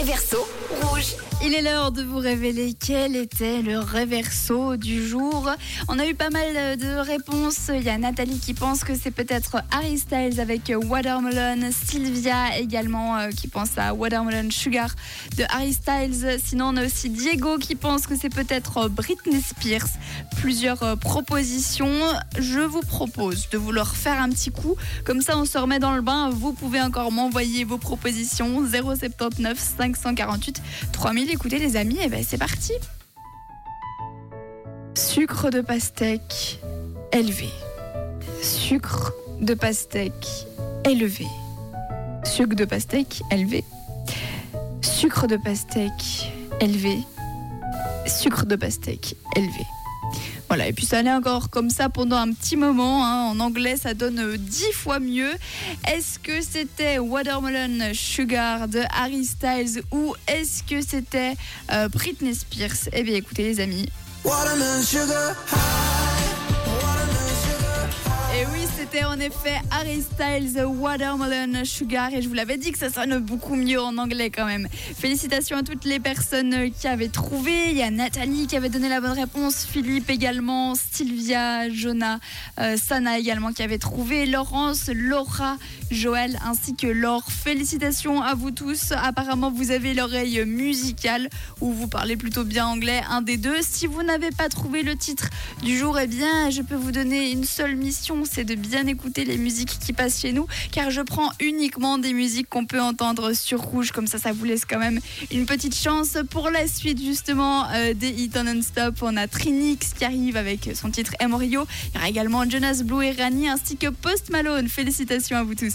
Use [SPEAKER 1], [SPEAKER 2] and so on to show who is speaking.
[SPEAKER 1] réverso rouge.
[SPEAKER 2] Il est l'heure de vous révéler quel était le réverso du jour. On a eu pas mal de réponses. Il y a Nathalie qui pense que c'est peut-être Harry Styles avec Watermelon, Sylvia également euh, qui pense à Watermelon Sugar de Harry Styles. Sinon, on a aussi Diego qui pense que c'est peut-être Britney Spears. Plusieurs euh, propositions. Je vous propose de vous leur faire un petit coup. Comme ça, on se remet dans le bain. Vous pouvez encore m'envoyer vos propositions 079 548 3000 écoutez les amis, et ben c'est parti. Sucre de pastèque élevé. Sucre de pastèque élevé. Sucre de pastèque élevé. Sucre de pastèque élevé. Sucre de pastèque élevé. Voilà, et puis ça allait encore comme ça pendant un petit moment. Hein. En anglais, ça donne dix fois mieux. Est-ce que c'était Watermelon Sugar de Harry Styles ou est-ce que c'était euh, Britney Spears? Eh bien, écoutez, les amis. Watermelon Sugar. C'était en effet Harry Styles Watermelon Sugar et je vous l'avais dit que ça sonne beaucoup mieux en anglais quand même. Félicitations à toutes les personnes qui avaient trouvé. Il y a Nathalie qui avait donné la bonne réponse, Philippe également, Sylvia, Jonah, euh, Sana également qui avait trouvé, Laurence, Laura, Joël ainsi que Laure. Félicitations à vous tous. Apparemment, vous avez l'oreille musicale ou vous parlez plutôt bien anglais, un des deux. Si vous n'avez pas trouvé le titre du jour, eh bien, je peux vous donner une seule mission c'est de écouter les musiques qui passent chez nous, car je prends uniquement des musiques qu'on peut entendre sur Rouge, comme ça, ça vous laisse quand même une petite chance pour la suite justement euh, des hits non-stop. On a Trinix qui arrive avec son titre Emorio. Il y aura également Jonas Blue et Rani ainsi que Post Malone. Félicitations à vous tous.